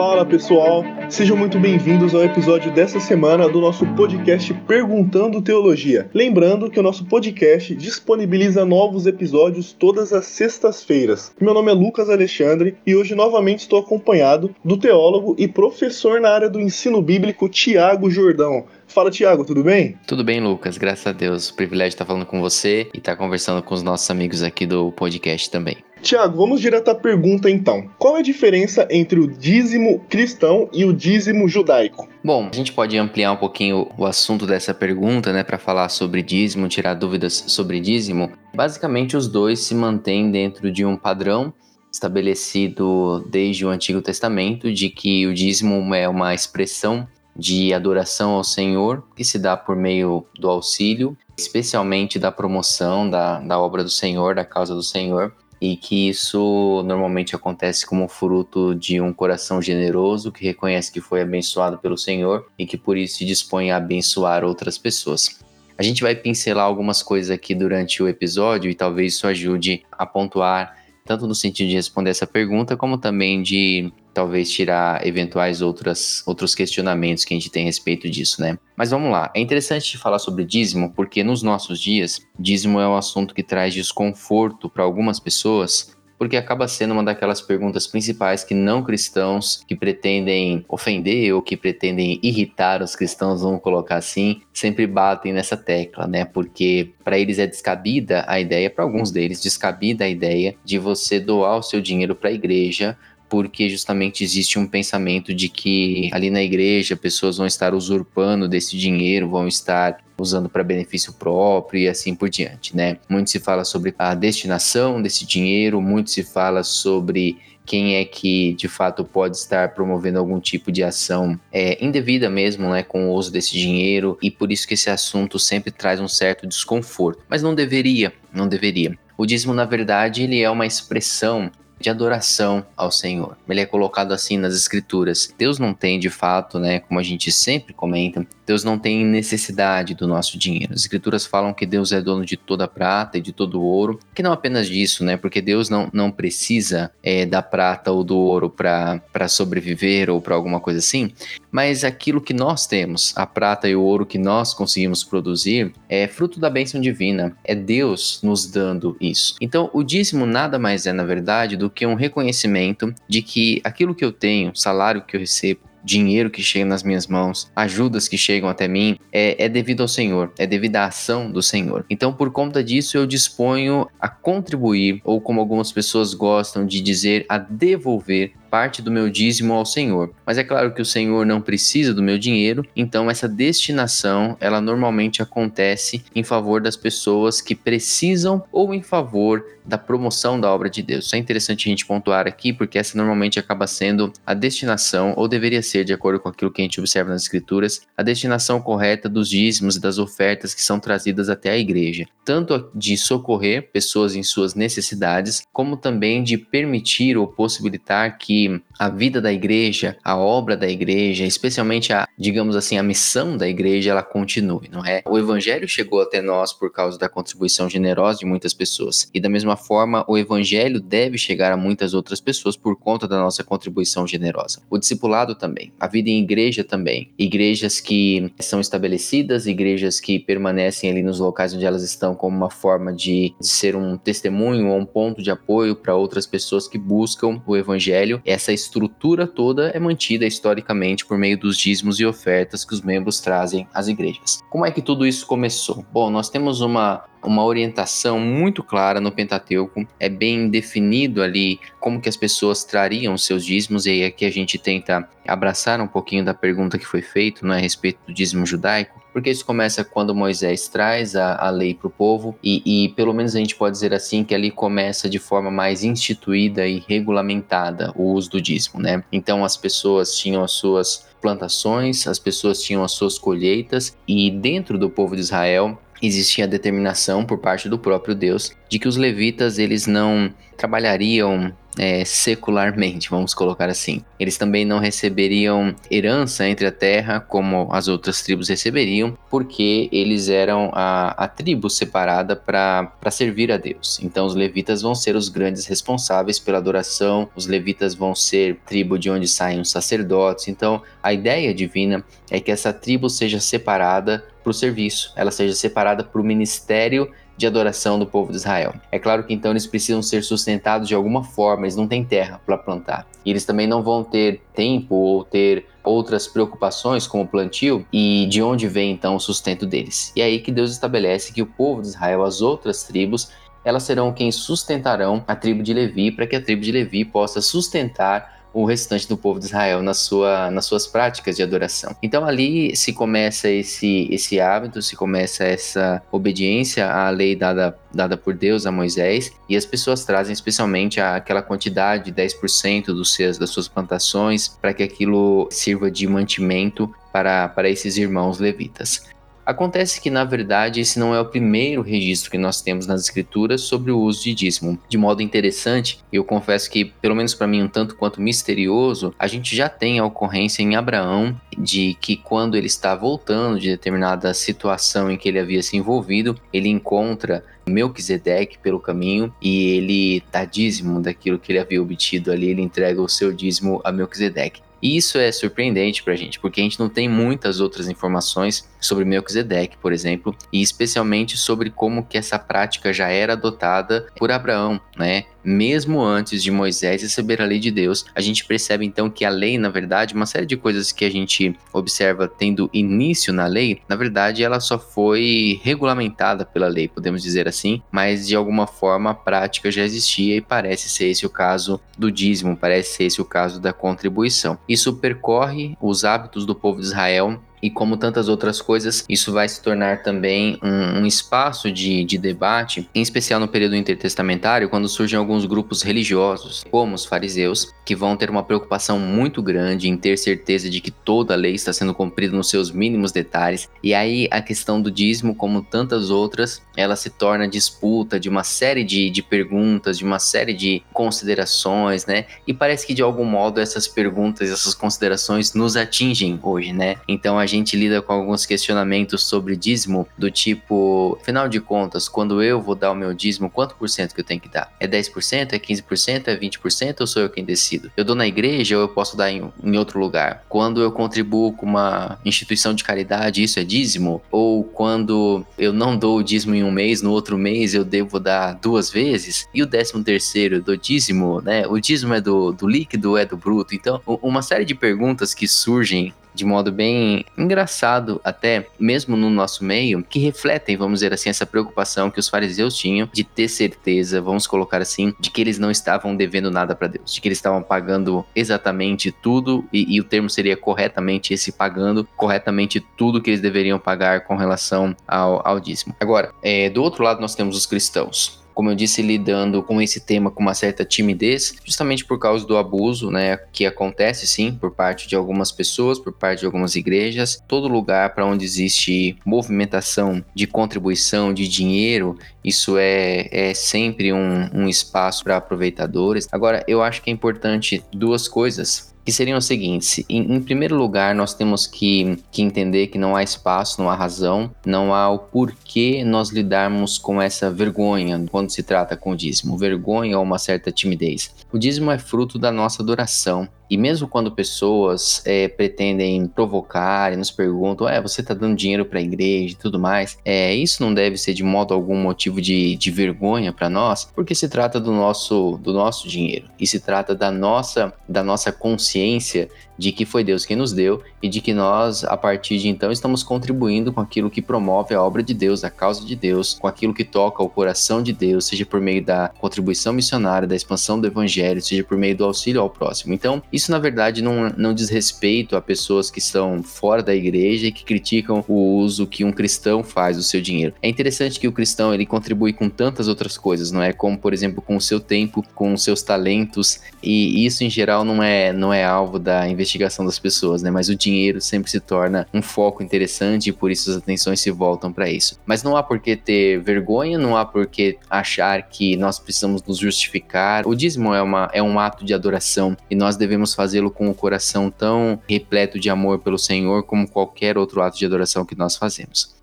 Fala pessoal, sejam muito bem-vindos ao episódio dessa semana do nosso podcast Perguntando Teologia. Lembrando que o nosso podcast disponibiliza novos episódios todas as sextas-feiras. Meu nome é Lucas Alexandre e hoje novamente estou acompanhado do teólogo e professor na área do ensino bíblico Tiago Jordão. Fala, Tiago, tudo bem? Tudo bem, Lucas, graças a Deus. O privilégio de estar falando com você e estar conversando com os nossos amigos aqui do podcast também. Tiago, vamos direto à pergunta então. Qual é a diferença entre o dízimo cristão e o dízimo judaico? Bom, a gente pode ampliar um pouquinho o assunto dessa pergunta, né, para falar sobre dízimo, tirar dúvidas sobre dízimo. Basicamente, os dois se mantêm dentro de um padrão estabelecido desde o Antigo Testamento de que o dízimo é uma expressão de adoração ao Senhor, que se dá por meio do auxílio, especialmente da promoção da, da obra do Senhor, da causa do Senhor, e que isso normalmente acontece como fruto de um coração generoso que reconhece que foi abençoado pelo Senhor e que por isso se dispõe a abençoar outras pessoas. A gente vai pincelar algumas coisas aqui durante o episódio e talvez isso ajude a pontuar tanto no sentido de responder essa pergunta, como também de talvez tirar eventuais outras, outros questionamentos que a gente tem a respeito disso, né? Mas vamos lá, é interessante falar sobre dízimo, porque nos nossos dias, dízimo é um assunto que traz desconforto para algumas pessoas, porque acaba sendo uma daquelas perguntas principais que não cristãos que pretendem ofender ou que pretendem irritar os cristãos, vamos colocar assim, sempre batem nessa tecla, né? Porque para eles é descabida a ideia, para alguns deles, descabida a ideia de você doar o seu dinheiro para a igreja porque justamente existe um pensamento de que ali na igreja pessoas vão estar usurpando desse dinheiro, vão estar usando para benefício próprio e assim por diante, né? Muito se fala sobre a destinação desse dinheiro, muito se fala sobre quem é que de fato pode estar promovendo algum tipo de ação é, indevida mesmo, né, com o uso desse dinheiro, e por isso que esse assunto sempre traz um certo desconforto. Mas não deveria, não deveria. O dízimo, na verdade, ele é uma expressão de adoração ao Senhor. Ele é colocado assim nas escrituras. Deus não tem de fato, né, como a gente sempre comenta, Deus não tem necessidade do nosso dinheiro. As escrituras falam que Deus é dono de toda a prata e de todo o ouro, que não apenas disso, né, porque Deus não, não precisa é, da prata ou do ouro para sobreviver ou para alguma coisa assim, mas aquilo que nós temos, a prata e o ouro que nós conseguimos produzir, é fruto da bênção divina, é Deus nos dando isso. Então, o dízimo nada mais é, na verdade, do que um reconhecimento de que aquilo que eu tenho, salário que eu recebo, dinheiro que chega nas minhas mãos, ajudas que chegam até mim, é, é, devido ao Senhor, é devido à ação do Senhor. Então, por conta disso, eu disponho a contribuir, ou como algumas pessoas gostam de dizer, a devolver parte do meu dízimo ao Senhor. Mas é claro que o Senhor não precisa do meu dinheiro, então essa destinação, ela normalmente acontece em favor das pessoas que precisam ou em favor da promoção da obra de Deus. Isso é interessante a gente pontuar aqui, porque essa normalmente acaba sendo a destinação, ou deveria ser, de acordo com aquilo que a gente observa nas Escrituras, a destinação correta dos dízimos e das ofertas que são trazidas até a igreja, tanto de socorrer pessoas em suas necessidades, como também de permitir ou possibilitar que a vida da igreja, a obra da igreja, especialmente a, digamos assim, a missão da igreja, ela continue, não é? O evangelho chegou até nós por causa da contribuição generosa de muitas pessoas. E da mesma forma, o evangelho deve chegar a muitas outras pessoas por conta da nossa contribuição generosa. O discipulado também, a vida em igreja também. Igrejas que são estabelecidas, igrejas que permanecem ali nos locais onde elas estão como uma forma de, de ser um testemunho ou um ponto de apoio para outras pessoas que buscam o evangelho essa estrutura toda é mantida historicamente por meio dos dízimos e ofertas que os membros trazem às igrejas. Como é que tudo isso começou? Bom, nós temos uma uma orientação muito clara no Pentateuco, é bem definido ali como que as pessoas trariam seus dízimos, e aí aqui a gente tenta abraçar um pouquinho da pergunta que foi feita né, a respeito do dízimo judaico, porque isso começa quando Moisés traz a, a lei para o povo, e, e, pelo menos a gente pode dizer assim que ali começa de forma mais instituída e regulamentada o uso do dízimo, né? Então as pessoas tinham as suas plantações, as pessoas tinham as suas colheitas, e dentro do povo de Israel existia a determinação por parte do próprio Deus de que os levitas eles não trabalhariam é, secularmente, vamos colocar assim. Eles também não receberiam herança entre a terra como as outras tribos receberiam, porque eles eram a, a tribo separada para servir a Deus. Então os levitas vão ser os grandes responsáveis pela adoração, os levitas vão ser tribo de onde saem os sacerdotes. Então a ideia divina é que essa tribo seja separada para o serviço, ela seja separada para o ministério de adoração do povo de Israel. É claro que então eles precisam ser sustentados de alguma forma, eles não têm terra para plantar. E eles também não vão ter tempo ou ter outras preocupações como o plantio e de onde vem então o sustento deles. E é aí que Deus estabelece que o povo de Israel, as outras tribos, elas serão quem sustentarão a tribo de Levi para que a tribo de Levi possa sustentar o restante do povo de Israel na sua, nas suas práticas de adoração. Então ali se começa esse, esse hábito, se começa essa obediência à lei dada, dada por Deus a Moisés, e as pessoas trazem especialmente aquela quantidade, 10% dos seus, das suas plantações, para que aquilo sirva de mantimento para, para esses irmãos levitas. Acontece que, na verdade, esse não é o primeiro registro que nós temos nas escrituras sobre o uso de dízimo. De modo interessante, eu confesso que, pelo menos para mim, um tanto quanto misterioso, a gente já tem a ocorrência em Abraão de que, quando ele está voltando de determinada situação em que ele havia se envolvido, ele encontra Melquisedeque pelo caminho e ele dá dízimo daquilo que ele havia obtido ali, ele entrega o seu dízimo a Melquisedeque. E isso é surpreendente para a gente, porque a gente não tem muitas outras informações sobre Melquisedeque, por exemplo, e especialmente sobre como que essa prática já era adotada por Abraão, né? Mesmo antes de Moisés receber a lei de Deus, a gente percebe então que a lei, na verdade, uma série de coisas que a gente observa tendo início na lei, na verdade, ela só foi regulamentada pela lei, podemos dizer assim, mas de alguma forma a prática já existia e parece ser esse o caso do dízimo, parece ser esse o caso da contribuição. Isso percorre os hábitos do povo de Israel e como tantas outras coisas, isso vai se tornar também um, um, espaço de, de debate, em especial no período intertestamentário, quando surgem alguns grupos religiosos, como os fariseus, que vão ter uma preocupação muito grande em ter certeza de que toda a lei está sendo cumprida nos seus mínimos detalhes. E aí a questão do dízimo, como tantas outras, ela se torna disputa de uma série de, de perguntas, de uma série de considerações, né? E parece que de algum modo essas perguntas, essas considerações nos atingem hoje, né? Então a gente lida com alguns questionamentos sobre dízimo, do tipo, afinal de contas, quando eu vou dar o meu dízimo, quanto por cento que eu tenho que dar? É 10%? É 15%? É 20%? Ou sou eu quem decido? Eu dou na igreja ou eu posso dar em, em outro lugar? Quando eu contribuo com uma instituição de caridade, isso é dízimo? Ou quando eu não dou o dízimo em um mês, no outro mês eu devo dar duas vezes? E o décimo terceiro do dízimo, né? O dízimo é do, do líquido é do bruto? Então, uma série de perguntas que surgem de modo bem engraçado, até mesmo no nosso meio, que refletem, vamos dizer assim, essa preocupação que os fariseus tinham de ter certeza, vamos colocar assim, de que eles não estavam devendo nada para Deus, de que eles estavam pagando exatamente tudo, e, e, o termo seria corretamente esse pagando corretamente tudo que eles deveriam pagar com relação ao, ao dízimo. Agora, é, do outro lado, nós temos os cristãos como eu disse, lidando com esse tema com uma certa timidez, justamente por causa do abuso, né, que acontece sim por parte de algumas pessoas, por parte de algumas igrejas. Todo lugar para onde existe movimentação de contribuição de dinheiro, isso é, é sempre um, um espaço para aproveitadores. Agora, eu acho que é importante duas coisas que seriam os seguintes: em, em, primeiro lugar, nós temos que, que entender que não há espaço, não há razão, não há o porquê nós lidarmos com essa vergonha quando se trata com o dízimo, vergonha ou uma certa timidez. O dízimo é fruto da nossa adoração, e mesmo quando pessoas é, pretendem provocar e nos perguntam, é, você está dando dinheiro para a igreja e tudo mais, é, isso não deve ser de modo algum motivo de, de vergonha para nós, porque se trata do nosso, do nosso dinheiro. E se trata da nossa, da nossa consciência de que foi Deus quem nos deu e de que nós, a partir de então, estamos contribuindo com aquilo que promove a obra de Deus, a causa de Deus, com aquilo que toca o coração de Deus, seja por meio da contribuição missionária, da expansão do evangelho, seja por meio do auxílio ao próximo. Então, isso na verdade não, não diz respeito a pessoas que estão fora da igreja e que criticam o uso que um cristão faz do seu dinheiro. É interessante que o cristão ele contribui com tantas outras coisas, não é? Como, por exemplo, com o seu tempo, com os seus talentos, e isso em geral não é, não é alvo da investigação investigação das pessoas, né? Mas o dinheiro sempre se torna um foco interessante e por isso as atenções se voltam para isso. Mas não há por que ter vergonha, não há por que achar que nós precisamos nos justificar. O dízimo é, uma, é um ato de adoração e nós devemos fazê-lo com o coração tão repleto de amor pelo Senhor como qualquer outro ato de adoração que nós fazemos.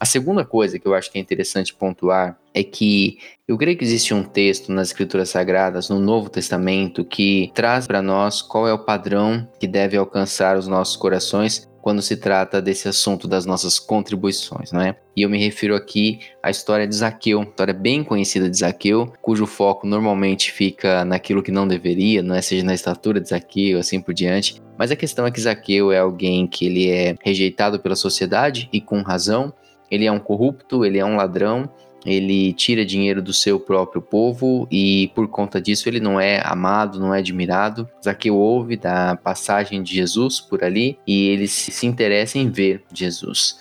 A segunda coisa que eu acho que é interessante pontuar é que eu creio que existe um texto nas Escrituras Sagradas, no Novo Testamento, que traz para nós qual é o padrão que deve alcançar os nossos corações quando se trata desse assunto das nossas contribuições, não é? E eu me refiro aqui à história de Zaqueu, história bem conhecida de Zaqueu, cujo foco normalmente fica naquilo que não deveria, não é? Seja na estatura de Zaqueu, assim por diante. Mas a questão é que Zaqueu é alguém que ele é rejeitado pela sociedade e com razão, ele é um corrupto, ele é um ladrão, ele tira dinheiro do seu próprio povo e por conta disso ele não é amado, não é admirado. Zaqueu ouve da passagem de Jesus por ali e ele se interessa em ver Jesus.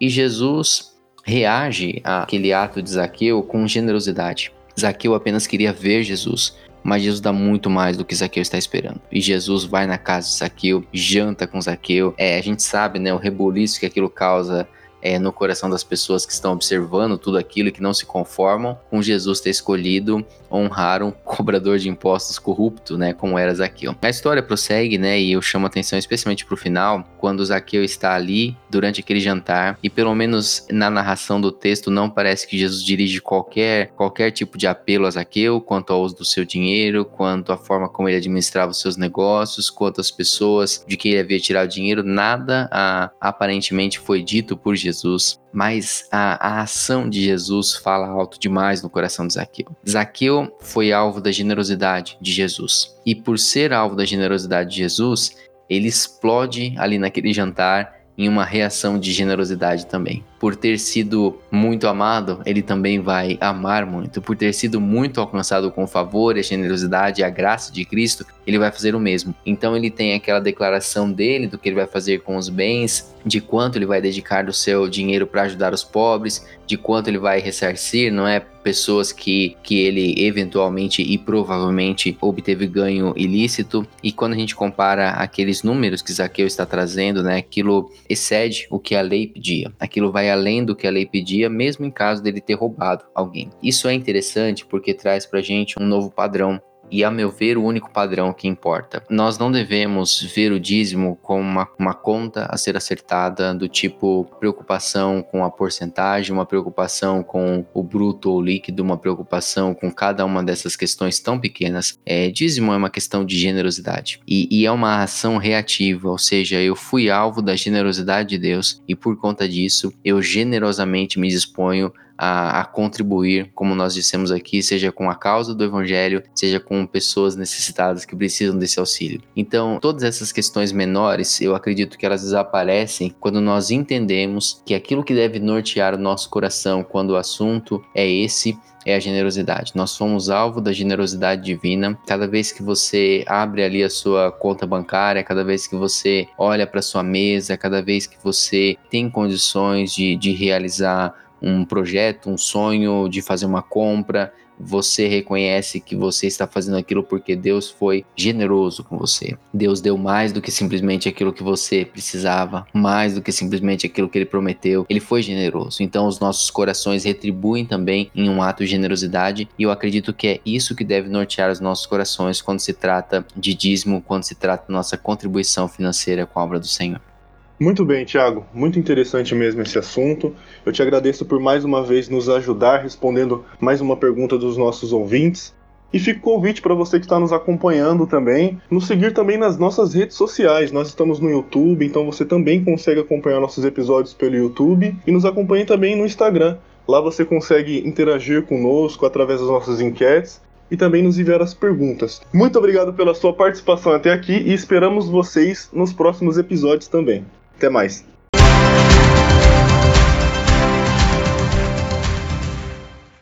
E Jesus reage àquele ato de Zaqueu com generosidade. Zaqueu apenas queria ver Jesus, mas Jesus dá muito mais do que Zaqueu está esperando. E Jesus vai na casa de Zaqueu, janta com Zaqueu. É, a gente sabe, né, o rebuliço que aquilo causa é, no coração das pessoas que estão observando tudo aquilo e que não se conformam com Jesus ter escolhido honrar um cobrador de impostos corrupto, né, como era Zaqueu. A história prossegue, né, e eu chamo atenção especialmente para o final, quando Zaqueu está ali durante aquele jantar e pelo menos na narração do texto não parece que Jesus dirige qualquer qualquer tipo de apelo a Zaqueu quanto ao uso do seu dinheiro, quanto à forma como ele administrava os seus negócios, quanto às pessoas de que ele havia tirado dinheiro, nada a, aparentemente foi dito por Jesus mas a, a, ação de Jesus fala alto demais no coração de Zaqueu. Zaqueu foi alvo da generosidade de Jesus. E por ser alvo da generosidade de Jesus, ele explode ali naquele jantar em uma reação de generosidade também. Por ter sido muito amado, ele também vai amar muito. Por ter sido muito alcançado com o favor, a generosidade e a graça de Cristo, ele vai fazer o mesmo. Então ele tem aquela declaração dele do que ele vai fazer com os bens, de quanto ele vai dedicar do seu dinheiro para ajudar os pobres, de quanto ele vai ressarcir, não é pessoas que, que ele eventualmente e provavelmente obteve ganho ilícito. E quando a gente compara aqueles números que Zaqueu está trazendo, né, aquilo excede o que a lei pedia. Aquilo vai além do que a lei pedia, mesmo em caso dele ter roubado alguém. Isso é interessante porque traz pra gente um novo padrão e, a meu ver, o único padrão que importa. Nós não devemos ver o dízimo como uma, uma conta a ser acertada, do tipo preocupação com a porcentagem, uma preocupação com o bruto ou líquido, uma preocupação com cada uma dessas questões tão pequenas. É, dízimo é uma questão de generosidade e, e é uma ação reativa, ou seja, eu fui alvo da generosidade de Deus e, por conta disso, eu generosamente me disponho a, a, contribuir, como nós dissemos aqui, seja com a causa do evangelho, seja com pessoas necessitadas que precisam desse auxílio. Então, todas essas questões menores, eu acredito que elas desaparecem quando nós entendemos que aquilo que deve nortear o nosso coração quando o assunto é esse é a generosidade. Nós somos alvo da generosidade divina. Cada vez que você abre ali a sua conta bancária, cada vez que você olha para sua mesa, cada vez que você tem condições de, de realizar um projeto, um sonho de fazer uma compra, você reconhece que você está fazendo aquilo porque Deus foi generoso com você. Deus deu mais do que simplesmente aquilo que você precisava, mais do que simplesmente aquilo que ele prometeu. Ele foi generoso. Então os nossos corações retribuem também em um ato de generosidade e eu acredito que é isso que deve nortear os nossos corações quando se trata de dízimo, quando se trata da nossa contribuição financeira com a obra do Senhor. Muito bem, Tiago. Muito interessante mesmo esse assunto. Eu te agradeço por mais uma vez nos ajudar respondendo mais uma pergunta dos nossos ouvintes. E fica o convite para você que está nos acompanhando também, nos seguir também nas nossas redes sociais. Nós estamos no YouTube, então você também consegue acompanhar nossos episódios pelo YouTube e nos acompanhe também no Instagram. Lá você consegue interagir conosco através das nossas enquetes e também nos enviar as perguntas. Muito obrigado pela sua participação até aqui e esperamos vocês nos próximos episódios também. Até mais.